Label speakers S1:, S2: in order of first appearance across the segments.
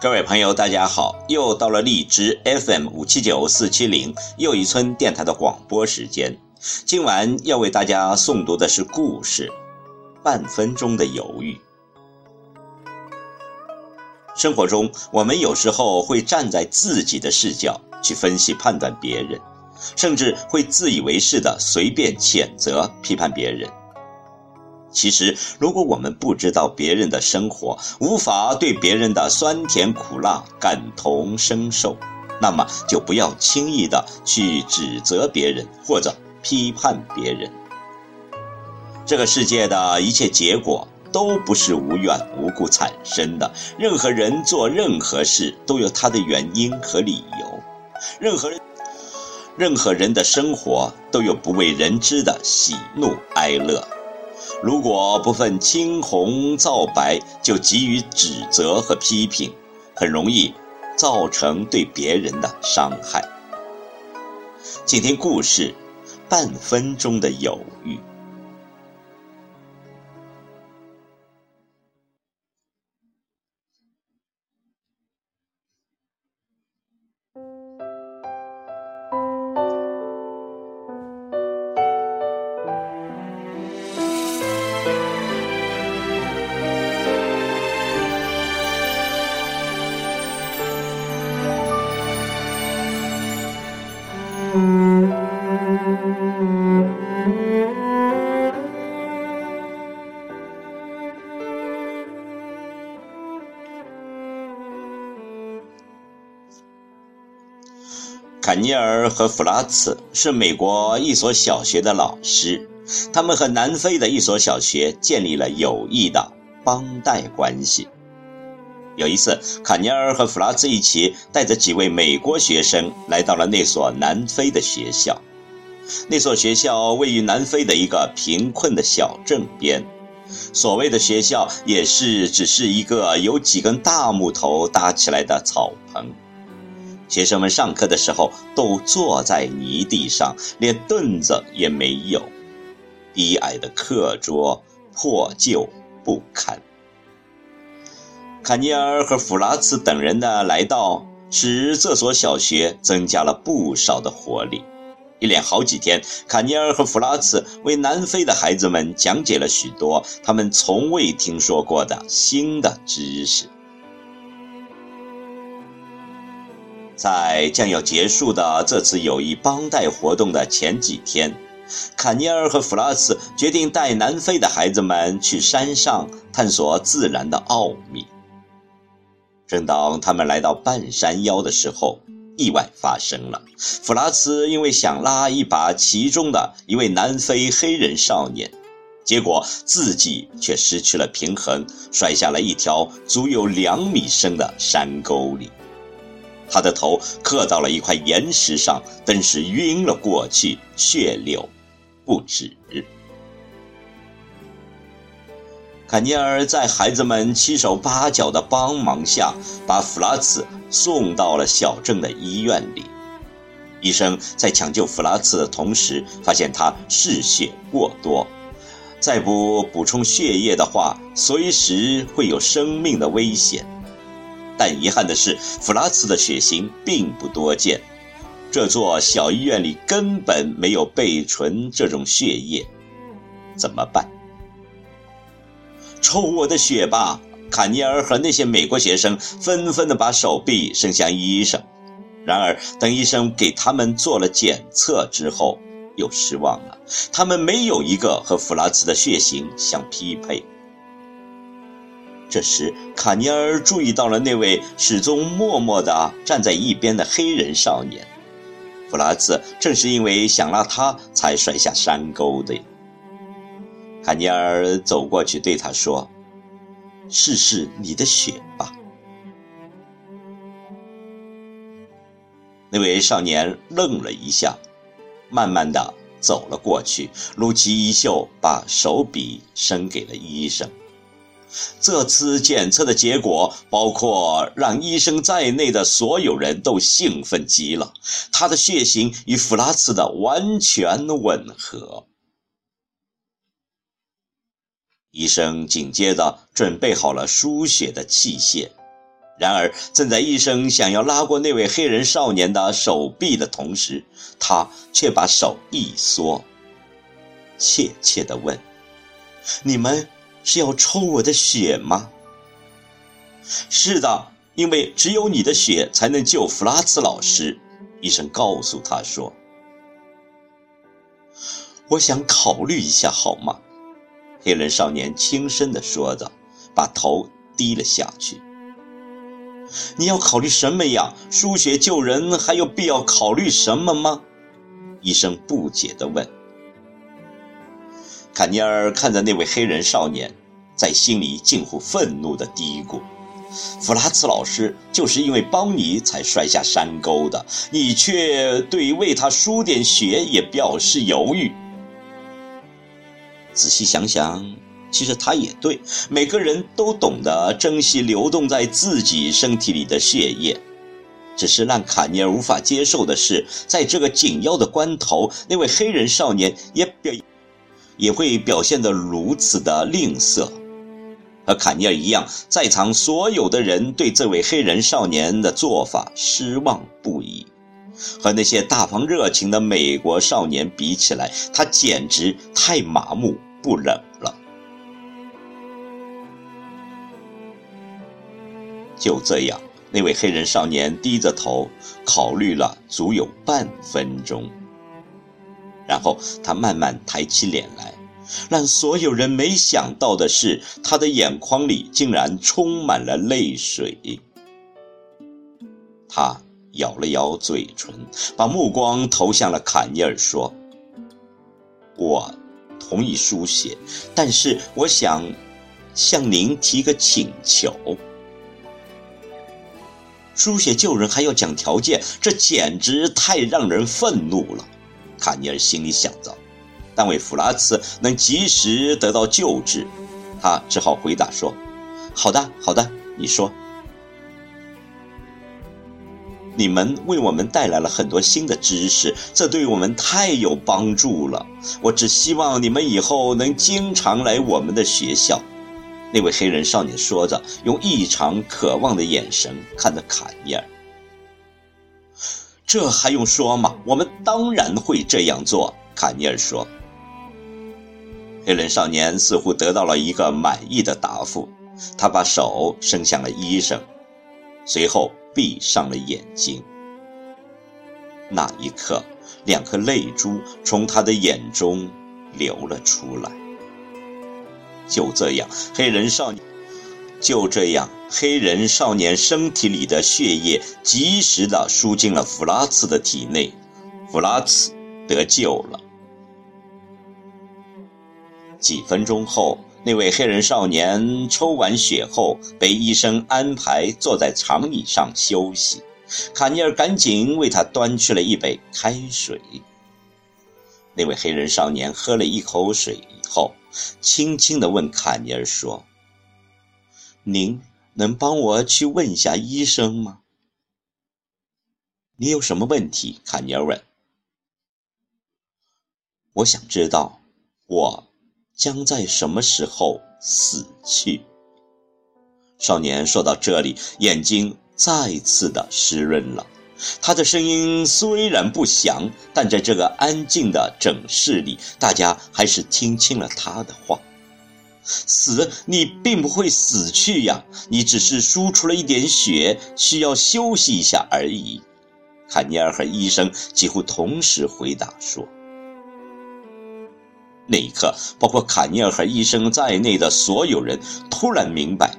S1: 各位朋友，大家好！又到了荔枝 FM 五七九四七零又一村电台的广播时间。今晚要为大家诵读的是故事《半分钟的犹豫》。生活中，我们有时候会站在自己的视角去分析判断别人，甚至会自以为是的随便谴责批判别人。其实，如果我们不知道别人的生活，无法对别人的酸甜苦辣感同身受，那么就不要轻易的去指责别人或者批判别人。这个世界的一切结果都不是无缘无故产生的，任何人做任何事都有他的原因和理由，任何人，任何人的生活都有不为人知的喜怒哀乐。如果不分青红皂白就急于指责和批评，很容易造成对别人的伤害。请听故事：半分钟的犹豫。坎尼尔和弗拉茨是美国一所小学的老师，他们和南非的一所小学建立了友谊的帮带关系。有一次，卡尼尔和弗拉茨一起带着几位美国学生来到了那所南非的学校。那所学校位于南非的一个贫困的小镇边，所谓的学校也是只是一个由几根大木头搭起来的草棚。学生们上课的时候都坐在泥地上，连凳子也没有。低矮的课桌破旧不堪。卡尼尔和弗拉茨等人的来到，使这所小学增加了不少的活力。一连好几天，卡尼尔和弗拉茨为南非的孩子们讲解了许多他们从未听说过的新的知识。在将要结束的这次友谊帮带活动的前几天，卡尼尔和弗拉茨决定带南非的孩子们去山上探索自然的奥秘。正当他们来到半山腰的时候，意外发生了。弗拉茨因为想拉一把其中的一位南非黑人少年，结果自己却失去了平衡，摔下了一条足有两米深的山沟里。他的头磕到了一块岩石上，顿时晕了过去，血流不止。坎尼尔在孩子们七手八脚的帮忙下，把弗拉茨送到了小镇的医院里。医生在抢救弗拉茨的同时，发现他嗜血过多，再不补充血液的话，随时会有生命的危险。但遗憾的是，弗拉茨的血型并不多见，这座小医院里根本没有备存这种血液，怎么办？抽我的血吧！卡尼尔和那些美国学生纷纷的把手臂伸向医生，然而等医生给他们做了检测之后，又失望了，他们没有一个和弗拉茨的血型相匹配。这时，卡尼尔注意到了那位始终默默地站在一边的黑人少年。弗拉茨正是因为想拉他，才摔下山沟的。卡尼尔走过去对他说：“试试你的血吧。”那位少年愣了一下，慢慢的走了过去，撸起衣袖，把手笔伸给了医生。这次检测的结果，包括让医生在内的所有人都兴奋极了。他的血型与弗拉茨的完全吻合。医生紧接着准备好了输血的器械，然而正在医生想要拉过那位黑人少年的手臂的同时，他却把手一缩，怯怯地问：“你们？”是要抽我的血吗？是的，因为只有你的血才能救弗拉茨老师。医生告诉他说：“我想考虑一下，好吗？”黑人少年轻声地说着，把头低了下去。“你要考虑什么呀？输血救人还有必要考虑什么吗？”医生不解地问。坎尼尔看着那位黑人少年，在心里近乎愤怒地嘀咕：“弗拉茨老师就是因为帮你才摔下山沟的，你却对为他输点血也表示犹豫。”仔细想想，其实他也对。每个人都懂得珍惜流动在自己身体里的血液，只是让卡尼尔无法接受的是，在这个紧要的关头，那位黑人少年也表。也会表现得如此的吝啬，和卡尼尔一样，在场所有的人对这位黑人少年的做法失望不已。和那些大方热情的美国少年比起来，他简直太麻木不冷了。就这样，那位黑人少年低着头，考虑了足有半分钟。然后他慢慢抬起脸来，让所有人没想到的是，他的眼眶里竟然充满了泪水。他咬了咬嘴唇，把目光投向了坎尼尔，说：“我同意输血，但是我想向您提个请求。输血救人还要讲条件，这简直太让人愤怒了。”卡尼尔心里想着，但为弗拉茨能及时得到救治，他只好回答说：“好的，好的，你说。你们为我们带来了很多新的知识，这对我们太有帮助了。我只希望你们以后能经常来我们的学校。”那位黑人少年说着，用异常渴望的眼神看着卡尼尔。这还用说吗？我们当然会这样做。”卡尼尔说。黑人少年似乎得到了一个满意的答复，他把手伸向了医生，随后闭上了眼睛。那一刻，两颗泪珠从他的眼中流了出来。就这样，黑人少年。就这样，黑人少年身体里的血液及时地输进了弗拉茨的体内，弗拉茨得救了。几分钟后，那位黑人少年抽完血后，被医生安排坐在长椅上休息。卡尼尔赶紧为他端去了一杯开水。那位黑人少年喝了一口水以后，轻轻地问卡尼尔说。您能帮我去问一下医生吗？你有什么问题？卡尼尔问。我想知道，我将在什么时候死去。少年说到这里，眼睛再次的湿润了。他的声音虽然不响，但在这个安静的诊室里，大家还是听清了他的话。死，你并不会死去呀，你只是输出了一点血，需要休息一下而已。坎尼尔和医生几乎同时回答说。那一刻，包括卡尼尔和医生在内的所有人突然明白，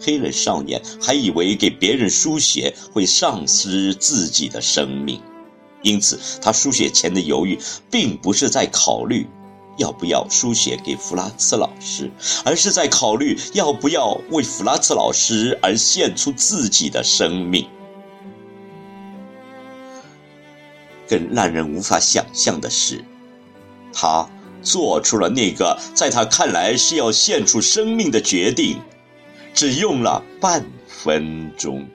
S1: 黑人少年还以为给别人输血会丧失自己的生命，因此他输血前的犹豫，并不是在考虑。要不要输血给弗拉茨老师，而是在考虑要不要为弗拉茨老师而献出自己的生命。更让人无法想象的是，他做出了那个在他看来是要献出生命的决定，只用了半分钟。